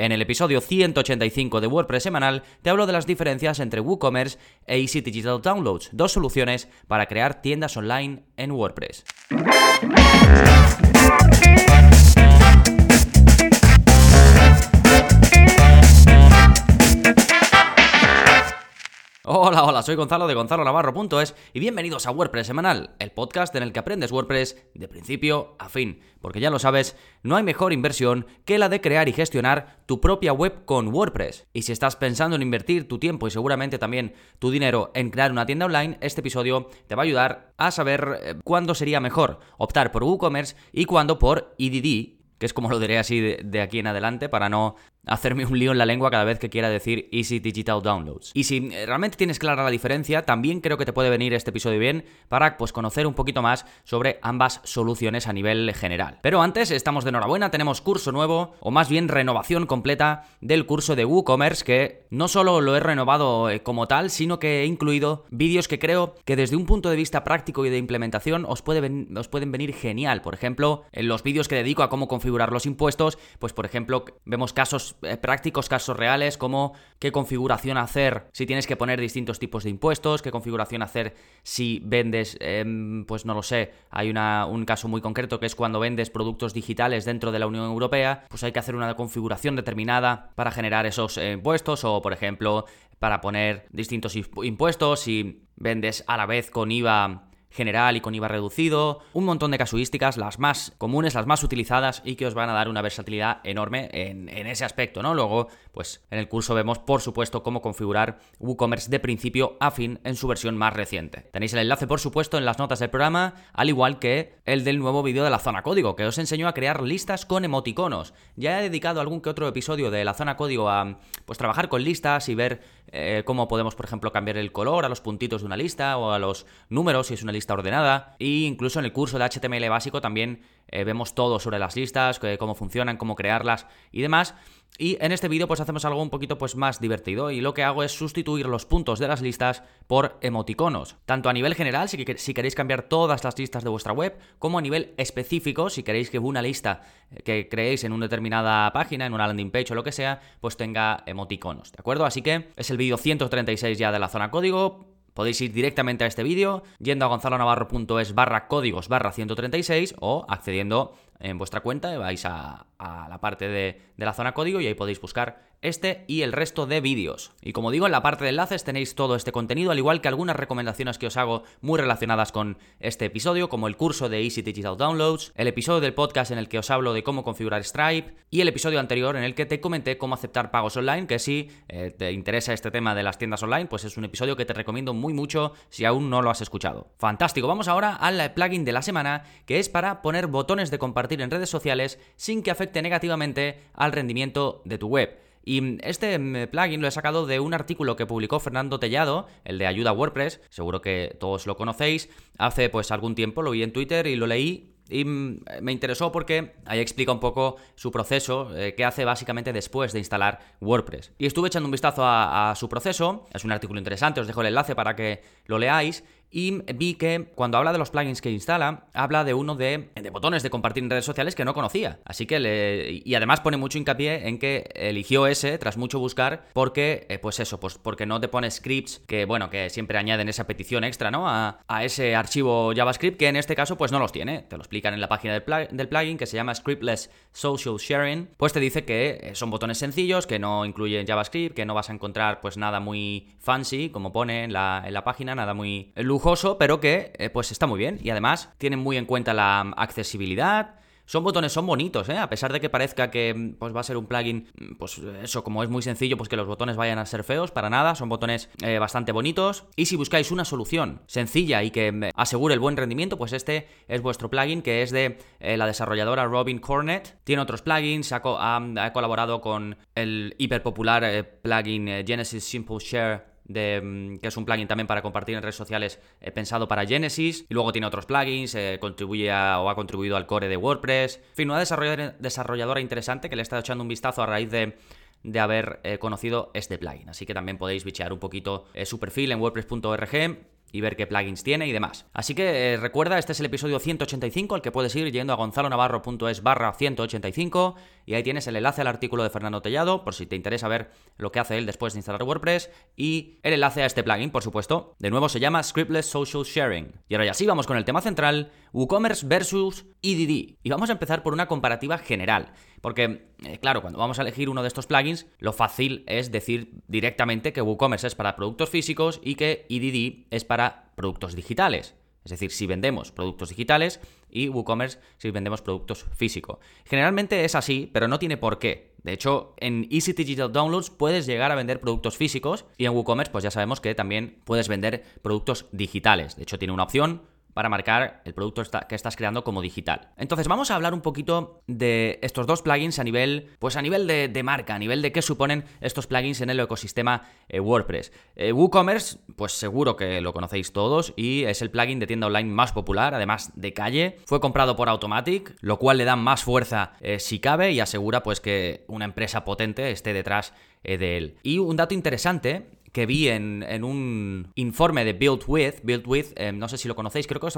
En el episodio 185 de WordPress semanal te hablo de las diferencias entre WooCommerce e Easy Digital Downloads, dos soluciones para crear tiendas online en WordPress. Hola, hola, soy Gonzalo de Gonzalo Navarro.es y bienvenidos a WordPress Semanal, el podcast en el que aprendes WordPress de principio a fin. Porque ya lo sabes, no hay mejor inversión que la de crear y gestionar tu propia web con WordPress. Y si estás pensando en invertir tu tiempo y seguramente también tu dinero en crear una tienda online, este episodio te va a ayudar a saber eh, cuándo sería mejor optar por WooCommerce y cuándo por EDD, que es como lo diré así de, aquí en adelante para no hacerme un lío en la lengua cada vez que quiera decir Easy Digital Downloads. Y si eh, realmente tienes clara la diferencia, también creo que te puede venir este episodio bien para pues, conocer un poquito más sobre ambas soluciones a nivel general. Pero antes, estamos de enhorabuena, tenemos curso nuevo, o más bien renovación completa del curso de WooCommerce, que no solo lo he renovado eh, como tal, sino que he incluido vídeos que creo que desde un punto de vista práctico y de implementación os, puede os pueden venir genial. Por ejemplo, en los vídeos que dedico a cómo configurar los impuestos, pues por ejemplo, vemos casos prácticos, casos reales, como qué configuración hacer si tienes que poner distintos tipos de impuestos, qué configuración hacer si vendes, em, pues no lo sé, hay un caso muy concreto que es cuando vendes productos digitales dentro de la Unión Europea, pues hay que hacer una configuración determinada para generar esos eh, impuestos o, por ejemplo, para poner distintos impuestos si vendes a la vez con IVA general y con IVA reducido, un montón de casuísticas, las más comunes, las más utilizadas y que os van a dar una versatilidad enorme en, ese aspecto, ¿no? Luego, pues en el curso vemos, por supuesto, cómo configurar WooCommerce de principio a fin en su versión más reciente. Tenéis el enlace, por supuesto, en las notas del programa, al igual que el del nuevo vídeo de la zona código, que os enseñó a crear listas con emoticonos. Ya he dedicado algún que otro episodio de la zona código a, pues, trabajar con listas y ver eh, cómo podemos, por ejemplo, cambiar el color a los puntitos de una lista o a los números si es una lista ordenada. E incluso en el curso de HTML básico también eh, vemos todo sobre las listas, cómo funcionan, cómo crearlas y demás. Y en este vídeo pues hacemos algo un poquito pues más divertido y lo que hago es sustituir los puntos de las listas por emoticonos, tanto a nivel general si, si queréis cambiar todas las listas de vuestra web, como a nivel específico si queréis que una lista que creéis en una determinada página, en una landing page o lo que sea, pues tenga emoticonos, ¿de acuerdo? Así que es el vídeo 136 ya de la zona código, Podéis ir directamente a este vídeo yendo a gonzalonavarro.es barra códigos barra 136 o accediendo en vuestra cuenta, vais a, la parte de, de, la zona código y ahí podéis buscar este y el resto de vídeos. Y como digo, en la parte de enlaces tenéis todo este contenido, al igual que algunas recomendaciones que os hago muy relacionadas con este episodio, como el curso de Easy Digital Downloads, el episodio del podcast en el que os hablo de cómo configurar Stripe y el episodio anterior en el que te comenté cómo aceptar pagos online, que si eh, te interesa este tema de las tiendas online, pues es un episodio que te recomiendo muy mucho si aún no lo has escuchado. Fantástico, vamos ahora al plugin de la semana, que es para poner botones de compartir en redes sociales sin que afecte negativamente al rendimiento de tu web. Y este mm, plugin lo he sacado de un artículo que publicó Fernando Tellado, el de Ayuda a WordPress, seguro que todos lo conocéis. Hace pues algún tiempo lo vi en Twitter y lo leí y mm, me interesó porque ahí explica un poco su proceso, eh, que hace básicamente después de instalar WordPress. Y estuve echando un vistazo a, su proceso, es un artículo interesante, os dejo el enlace para que lo leáis y vi que cuando habla de los plugins que instala, habla de uno de, botones de compartir en redes sociales que no conocía. Así que le, y además pone mucho hincapié en que eligió ese tras mucho buscar porque, eh, pues eso, pues porque no te pone scripts que, bueno, que siempre añaden esa petición extra, ¿no? A, ese archivo JavaScript que en este caso pues no los tiene. Te lo explican en la página del, del plugin que se llama Scriptless Social Sharing. Pues te dice que eh, son botones sencillos, que no incluyen JavaScript, que no vas a encontrar pues nada muy fancy, como pone en la, en la página, nada muy lujoso, pero que eh, pues está muy bien. Y además tienen muy en cuenta la accesibilidad, son botones, son bonitos, ¿eh? A pesar de que parezca que mm, pues, va a ser un plugin, mm, pues eso, como es muy sencillo, pues que los botones vayan a ser feos, para nada, son botones eh, bastante bonitos. Y si buscáis una solución sencilla y que mm, asegure el buen rendimiento, pues este es vuestro plugin, que es de la desarrolladora Robin Cornet. Tiene otros plugins, ha, ha colaborado con el hiperpopular eh, plugin Genesis Simple Share Mm, que es un plugin también para compartir en redes sociales eh, pensado para Genesis. Y luego tiene otros plugins, eh, contribuye o ha contribuido al core de WordPress. En fin, una desarrolladora, interesante que le está echando un vistazo a raíz de haber eh, conocido este plugin. Así que también podéis bichear un poquito su perfil en wordpress.org y ver qué plugins tiene y demás. Así que eh, recuerda, este es el episodio 185, al que puedes ir yendo a gonzalonavarro.es barra 185 y ahí tienes el enlace al artículo de Fernando Tellado, por si te interesa ver lo que hace él después de instalar WordPress, y el enlace a este plugin, por supuesto. De nuevo se llama Scriptless Social Sharing. Y ahora ya sí, vamos con el tema central, WooCommerce versus EDD. Y vamos a empezar por una comparativa general. Porque, eh, claro, cuando vamos a elegir uno de estos plugins, lo fácil es decir directamente que WooCommerce es para productos físicos y que EDD es para productos digitales. Es decir, si vendemos productos digitales y WooCommerce si vendemos productos físicos. Generalmente es así, pero no tiene por qué. De hecho, en Easy Digital Downloads puedes llegar a vender productos físicos y en WooCommerce pues ya sabemos que también puedes vender productos digitales. De hecho, tiene una opción para marcar el producto que estás creando como digital. Entonces vamos a hablar un poquito de estos dos plugins a nivel, pues a nivel de, marca, a nivel de qué suponen estos plugins en el ecosistema eh, WordPress. Eh, WooCommerce, pues seguro que lo conocéis todos y es el plugin de tienda online más popular, además de calle. Fue comprado por Automatic, lo cual le da más fuerza eh, si cabe y asegura pues que una empresa potente esté detrás de él. Y un dato interesante que vi en, un informe de Build With. Build With, eh, no sé si lo conocéis, creo que os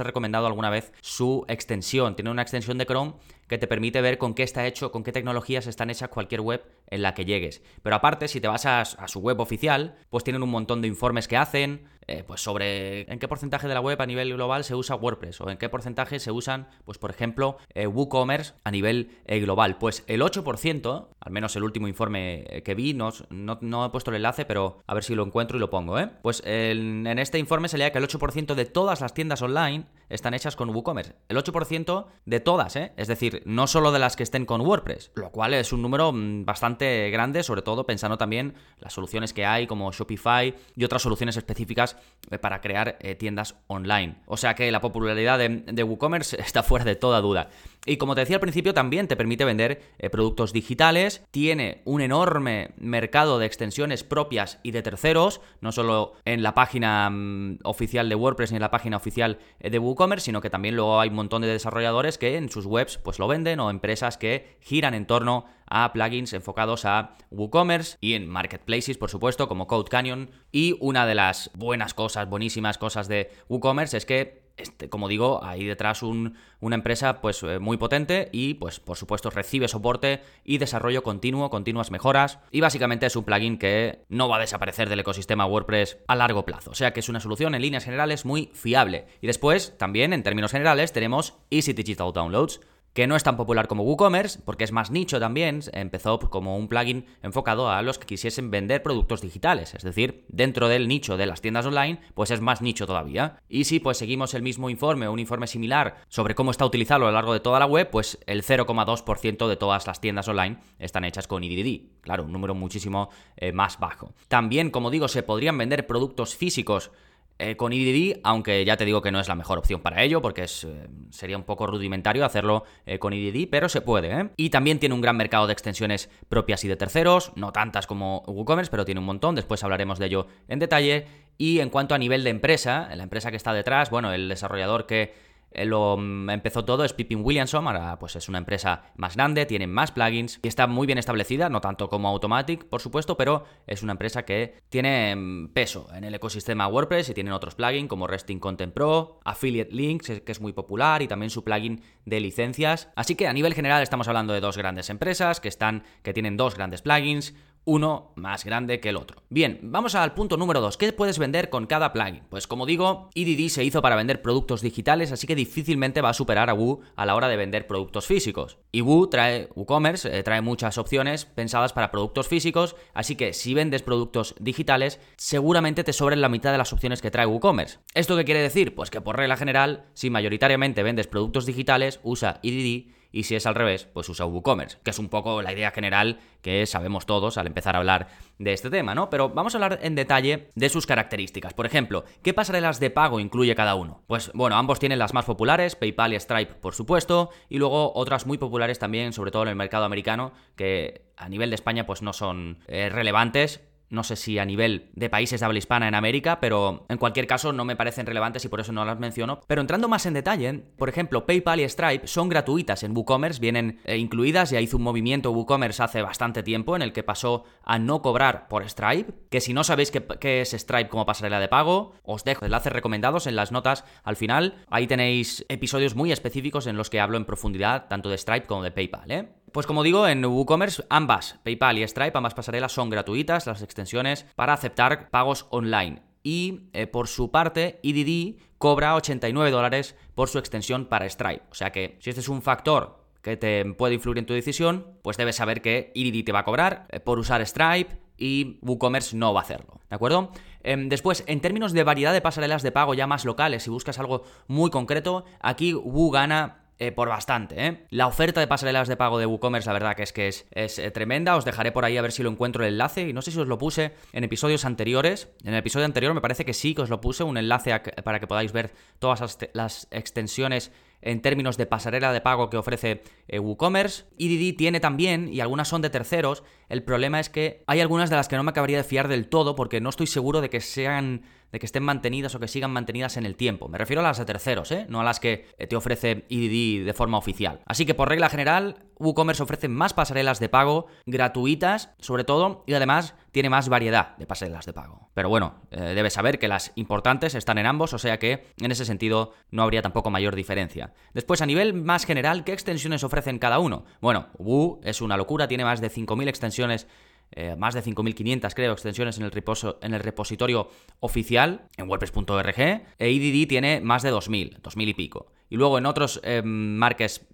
he recomendado alguna vez su extensión. Tiene una extensión de Chrome que te permite ver con qué está hecho, con qué tecnologías están hechas cualquier web en la que llegues. Pero aparte, si te vas a, su web oficial, pues tienen un montón de informes que hacen, eh, pues sobre en qué porcentaje de la web a nivel global se usa WordPress o en qué porcentaje se usan, pues por ejemplo, eh, WooCommerce a nivel eh, global. Pues el 8%, al menos el último informe que vi, no, no, he puesto el enlace, pero a ver si lo encuentro y lo pongo, ¿eh? Pues en este informe se leía que el 8% de todas las tiendas online están hechas con WooCommerce. El 8% de todas, ¿eh? Es decir, no solo de las que estén con WordPress, lo cual es un número mm, bastante grande, sobre todo pensando también las soluciones que hay como Shopify y otras soluciones específicas para crear eh, tiendas online. O sea que la popularidad de, WooCommerce está fuera de toda duda. Y como te decía al principio, también te permite vender eh, productos digitales, tiene un enorme mercado de extensiones propias y de terceros, no solo en la página mm, oficial de WordPress ni en la página oficial de WooCommerce, sino que también luego hay un montón de desarrolladores que en sus webs pues lo venden o empresas que giran en torno a plugins enfocados a WooCommerce y en marketplaces, por supuesto, como Code Canyon. Y una de las buenas cosas, buenísimas cosas de WooCommerce es que este, como digo, hay detrás una empresa pues eh, muy potente y pues por supuesto recibe soporte y desarrollo continuo, continuas mejoras y básicamente es un plugin que no va a desaparecer del ecosistema WordPress a largo plazo, o sea que es una solución en líneas generales muy fiable. Y después, también en términos generales, tenemos Easy Digital Downloads, que no es tan popular como WooCommerce, porque es más nicho también, empezó como un plugin enfocado a los que quisiesen vender productos digitales, es decir, dentro del nicho de las tiendas online, pues es más nicho todavía. Y si pues seguimos el mismo informe o un informe similar sobre cómo está utilizado a lo largo de toda la web, pues el 0,2% de todas las tiendas online están hechas con IDD. Claro, un número muchísimo eh, más bajo. También, como digo, se podrían vender productos físicos eh, con IDD, aunque ya te digo que no es la mejor opción para ello, porque es, eh, sería un poco rudimentario hacerlo eh, con IDD, pero se puede. Y también tiene un gran mercado de extensiones propias y de terceros, no tantas como WooCommerce, pero tiene un montón, después hablaremos de ello en detalle. Y en cuanto a nivel de empresa, la empresa que está detrás, bueno, el desarrollador que lo mm, empezó todo es Pippin Williamson, ahora pues es una empresa más grande, tiene más plugins y está muy bien establecida, no tanto como Automatic, por supuesto, pero es una empresa que tiene mm, peso en el ecosistema WordPress y tienen otros plugins como Resting Content Pro, Affiliate Links, que es muy popular, y también su plugin de licencias. Así que a nivel general estamos hablando de dos grandes empresas que están que tienen dos grandes plugins, uno más grande que el otro. Bien, vamos al punto número 2. ¿Qué puedes vender con cada plugin? Pues como digo, EDD se hizo para vender productos digitales, así que difícilmente va a superar a Woo a la hora de vender productos físicos. Y Woo trae, WooCommerce eh, trae muchas opciones pensadas para productos físicos, así que si vendes productos digitales, seguramente te sobren la mitad de las opciones que trae WooCommerce. ¿Esto qué quiere decir? Pues que por regla general, si mayoritariamente vendes productos digitales, usa EDD y si es al revés, pues usa WooCommerce, que es un poco la idea general que sabemos todos al empezar a hablar de este tema, ¿no? Pero vamos a hablar en detalle de sus características. Por ejemplo, ¿qué pasarelas de pago incluye cada uno? Pues bueno, ambos tienen las más populares, PayPal y Stripe, por supuesto, y luego otras muy populares también, sobre todo en el mercado americano, que a nivel de España pues no son eh, relevantes, no sé si a nivel de países de habla hispana en América, pero en cualquier caso no me parecen relevantes y por eso no las menciono. Pero entrando más en detalle, por ejemplo, PayPal y Stripe son gratuitas en WooCommerce, vienen eh, incluidas, ya hizo un movimiento WooCommerce hace bastante tiempo en el que pasó a no cobrar por Stripe, que si no sabéis qué, qué es Stripe como pasarela de pago, os dejo enlaces recomendados en las notas al final, ahí tenéis episodios muy específicos en los que hablo en profundidad tanto de Stripe como de PayPal, ¿eh? Pues como digo, en WooCommerce ambas, PayPal y Stripe, ambas pasarelas son gratuitas, las extensiones para aceptar pagos online. Y eh, por su parte, EDD cobra 89 dólares por su extensión para Stripe. O sea que si este es un factor que te puede influir en tu decisión, pues debes saber que EDD te va a cobrar eh, por usar Stripe y WooCommerce no va a hacerlo. ¿De acuerdo? Em, después, en términos de variedad de pasarelas de pago ya más locales, si buscas algo muy concreto, aquí Woo gana eh, por bastante, ¿eh? La oferta de pasarelas de pago de WooCommerce, la verdad que es que es, eh, tremenda. Os dejaré por ahí a ver si lo encuentro el enlace. Y no sé si os lo puse en episodios anteriores. En el episodio anterior me parece que sí que os lo puse, un enlace para que podáis ver todas las, extensiones en términos de pasarela de pago que ofrece WooCommerce. EDD tiene también, y algunas son de terceros. El problema es que hay algunas de las que no me acabaría de fiar del todo porque no estoy seguro de que sean de que estén mantenidas o que sigan mantenidas en el tiempo. Me refiero a las de terceros, ¿eh? no a las que eh, te ofrece EDD de forma oficial. Así que por regla general, WooCommerce ofrece más pasarelas de pago gratuitas, sobre todo, y además tiene más variedad de pasarelas de pago. Pero bueno, eh, debes saber que las importantes están en ambos, o sea que en ese sentido no habría tampoco mayor diferencia. Después, a nivel más general, ¿qué extensiones ofrecen cada uno? Bueno, Woo es una locura, tiene más de 5.000 extensiones eh, más de 5.500 creo extensiones en el, en el repositorio oficial en WordPress.org e EDD tiene más de 2.000, 2.000 y pico. Y luego en otros eh,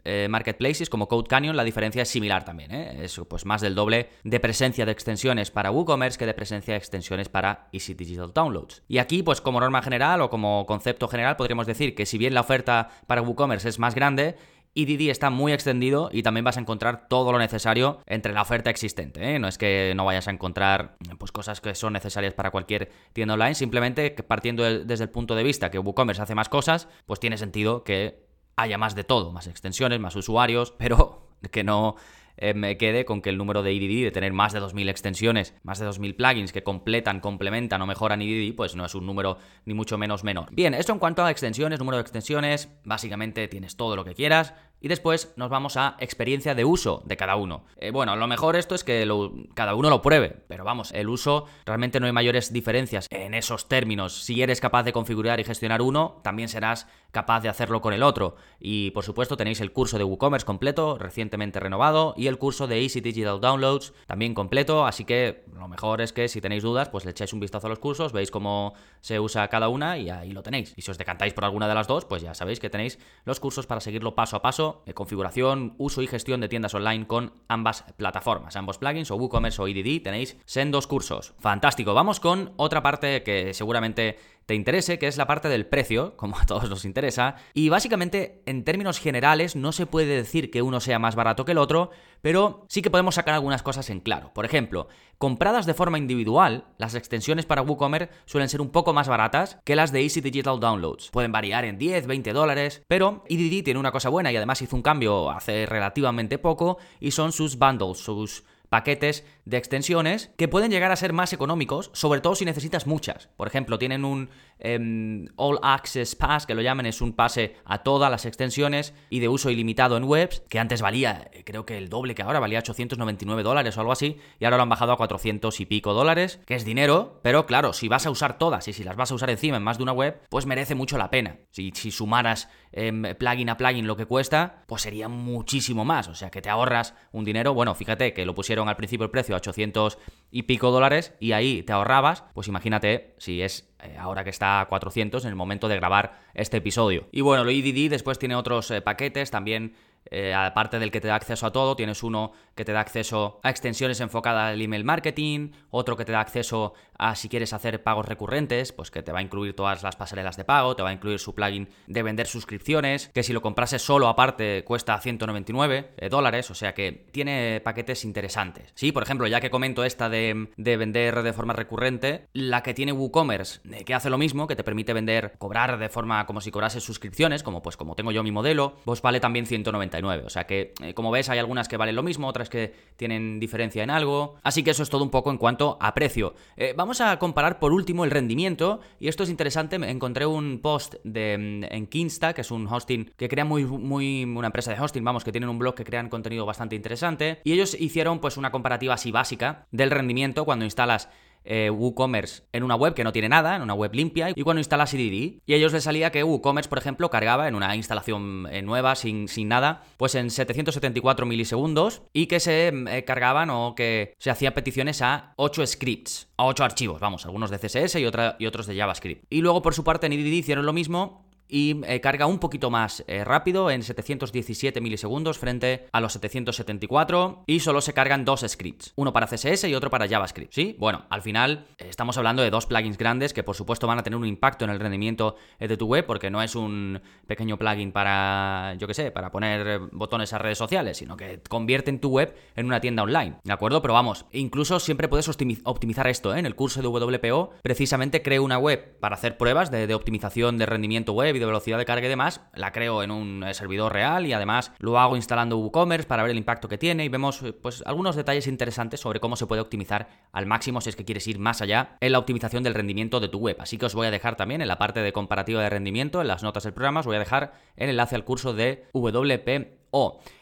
eh, marketplaces como Code Canyon la diferencia es similar también, es pues más del doble de presencia de extensiones para WooCommerce que de presencia de extensiones para Easy Digital Downloads. Y aquí pues como norma general o como concepto general podríamos decir que si bien la oferta para WooCommerce es más grande, EDD está muy extendido y también vas a encontrar todo lo necesario entre la oferta existente. ¿eh? No es que no vayas a encontrar pues, cosas que son necesarias para cualquier tienda online, simplemente que partiendo desde el punto de vista que WooCommerce hace más cosas, pues tiene sentido que haya más de todo, más extensiones, más usuarios, pero que no eh, me quede con que el número de EDD, de tener más de 2.000 extensiones, más de 2.000 plugins que completan, complementan o mejoran EDD, pues no es un número ni mucho menos menor. Bien, esto en cuanto a extensiones, número de extensiones, básicamente tienes todo lo que quieras. Y después nos vamos a experiencia de uso de cada uno. Eh, bueno, lo mejor esto es que cada uno lo pruebe, pero vamos, el uso realmente no hay mayores diferencias en esos términos. Si eres capaz de configurar y gestionar uno, también serás capaz de hacerlo con el otro. Y por supuesto tenéis el curso de WooCommerce completo, recientemente renovado, y el curso de Easy Digital Downloads también completo, así que lo mejor es que si tenéis dudas, pues le echáis un vistazo a los cursos, veis cómo se usa cada una y ahí lo tenéis. Y si os decantáis por alguna de las dos, pues ya sabéis que tenéis los cursos para seguirlo paso a paso, configuración, uso y gestión de tiendas online con ambas plataformas, ambos plugins o WooCommerce o EDD, tenéis sendos cursos. Fantástico, vamos con otra parte que seguramente te interese, que es la parte del precio, como a todos nos interesa. Y básicamente, en términos generales, no se puede decir que uno sea más barato que el otro, pero sí que podemos sacar algunas cosas en claro. Por ejemplo, compradas de forma individual, las extensiones para WooCommerce suelen ser un poco más baratas que las de Easy Digital Downloads. Pueden variar en 10, 20 dólares, pero EDD tiene una cosa buena y además hizo un cambio hace relativamente poco y son sus bundles, sus paquetes de extensiones que pueden llegar a ser más económicos, sobre todo si necesitas muchas. Por ejemplo, tienen un em, All Access Pass, que lo llaman, es un pase a todas las extensiones y de uso ilimitado en webs, que antes valía, eh, creo que el doble que ahora, valía 899 dólares o algo así, y ahora lo han bajado a 400 y pico dólares, que es dinero, pero claro, si vas a usar todas y si las vas a usar encima en más de una web, pues merece mucho la pena. Si, sumaras em, plugin a plugin lo que cuesta, pues sería muchísimo más, o sea que te ahorras un dinero, bueno, fíjate que lo pusieron al principio el precio 800 y pico dólares y ahí te ahorrabas, pues imagínate si es eh, ahora que está a 400 en el momento de grabar este episodio. Y bueno, lo EDD después tiene otros eh, paquetes también eh, aparte del que te da acceso a todo, tienes uno que te da acceso a extensiones enfocadas al email marketing, otro que te da acceso a si quieres hacer pagos recurrentes, pues que te va a incluir todas las pasarelas de pago, te va a incluir su plugin de vender suscripciones, que si lo comprases solo aparte cuesta 199 eh, dólares, o sea que tiene paquetes interesantes. Sí, por ejemplo, ya que comento esta de, vender de forma recurrente, la que tiene WooCommerce, eh, que hace lo mismo, que te permite vender, cobrar de forma como si cobrases suscripciones, como pues como tengo yo mi modelo, pues vale también 199 99. O sea que, eh, como ves, hay algunas que valen lo mismo, otras que tienen diferencia en algo. Así que eso es todo un poco en cuanto a precio. Eh, vamos a comparar por último el rendimiento. Y esto es interesante. Encontré un post mm, en Kinsta, que es un hosting que crea muy, muy. una empresa de hosting, vamos, que tienen un blog que crean contenido bastante interesante. Y ellos hicieron pues una comparativa así básica del rendimiento cuando instalas eh, WooCommerce en una web que no tiene nada, en una web limpia, y cuando instalas IDD, y a ellos les salía que WooCommerce, por ejemplo, cargaba en una instalación eh, nueva, sin, sin nada, pues en 774 milisegundos, y que se eh, cargaban o que se hacían peticiones a 8 scripts, a 8 archivos, vamos, algunos de CSS y, y otros de JavaScript. Y luego, por su parte, en IDD hicieron lo mismo, y eh, carga un poquito más eh, rápido en 717 milisegundos frente a los 774 y solo se cargan dos scripts, uno para CSS y otro para JavaScript, ¿sí? Bueno, al final eh, estamos hablando de dos plugins grandes que por supuesto van a tener un impacto en el rendimiento de tu web porque no es un pequeño plugin para, yo qué sé, para poner botones a redes sociales, sino que convierten tu web en una tienda online, ¿de acuerdo? Pero vamos, incluso siempre puedes optimizar esto, En el curso de WPO precisamente creo una web para hacer pruebas de, de optimización de rendimiento web de velocidad de carga y demás, la creo en un eh, servidor real y además lo hago instalando WooCommerce para ver el impacto que tiene y vemos eh, pues algunos detalles interesantes sobre cómo se puede optimizar al máximo si es que quieres ir más allá en la optimización del rendimiento de tu web. Así que os voy a dejar también en la parte de comparativa de rendimiento, en las notas del programa, os voy a dejar el enlace al curso de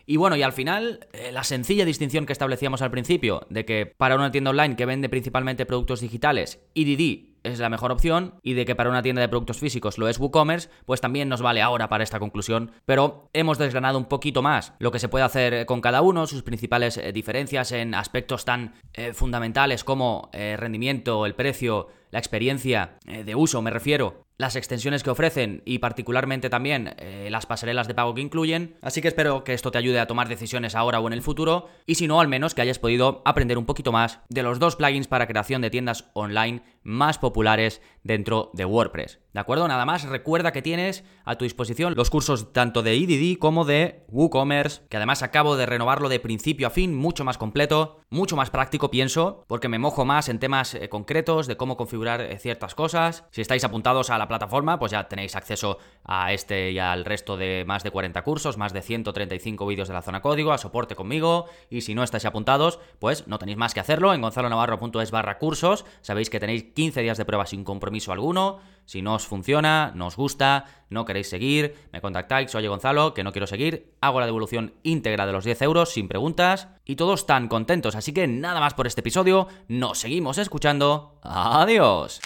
Y bueno, y al final, eh, la sencilla distinción que establecíamos al principio, de que para una tienda online que vende principalmente productos digitales, EDD es la mejor opción y de que para una tienda de productos físicos lo es WooCommerce, pues también nos vale ahora para esta conclusión, pero hemos desgranado un poquito más lo que se puede hacer con cada uno, sus principales eh, diferencias en aspectos tan eh, fundamentales como rendimiento, el precio, la experiencia de uso, me refiero, las extensiones que ofrecen y particularmente también eh, las pasarelas de pago que incluyen. Así que espero que esto te ayude a tomar decisiones ahora o en el futuro y si no, al menos que hayas podido aprender un poquito más de los dos plugins para creación de tiendas online más populares dentro de WordPress. ¿De acuerdo? Nada más, recuerda que tienes a tu disposición los cursos tanto de EDD como de WooCommerce, que además acabo de renovarlo de principio a fin, mucho más completo, mucho más práctico, pienso, porque me mojo más en temas eh, concretos de cómo configurar eh, ciertas cosas. Si estáis apuntados a la plataforma, pues ya tenéis acceso a este y al resto de más de 40 cursos, más de 135 vídeos de la zona código, a soporte conmigo, y si no estáis apuntados, pues no tenéis más que hacerlo en gonzalonavarro.es barra cursos, sabéis que tenéis 15 días de prueba sin compromiso alguno, si no os funciona, no os gusta, no queréis seguir, me contactáis, oye Gonzalo, que no quiero seguir, hago la devolución íntegra de los 10 euros sin preguntas y todos están contentos. Así que nada más por este episodio, nos seguimos escuchando. Adiós.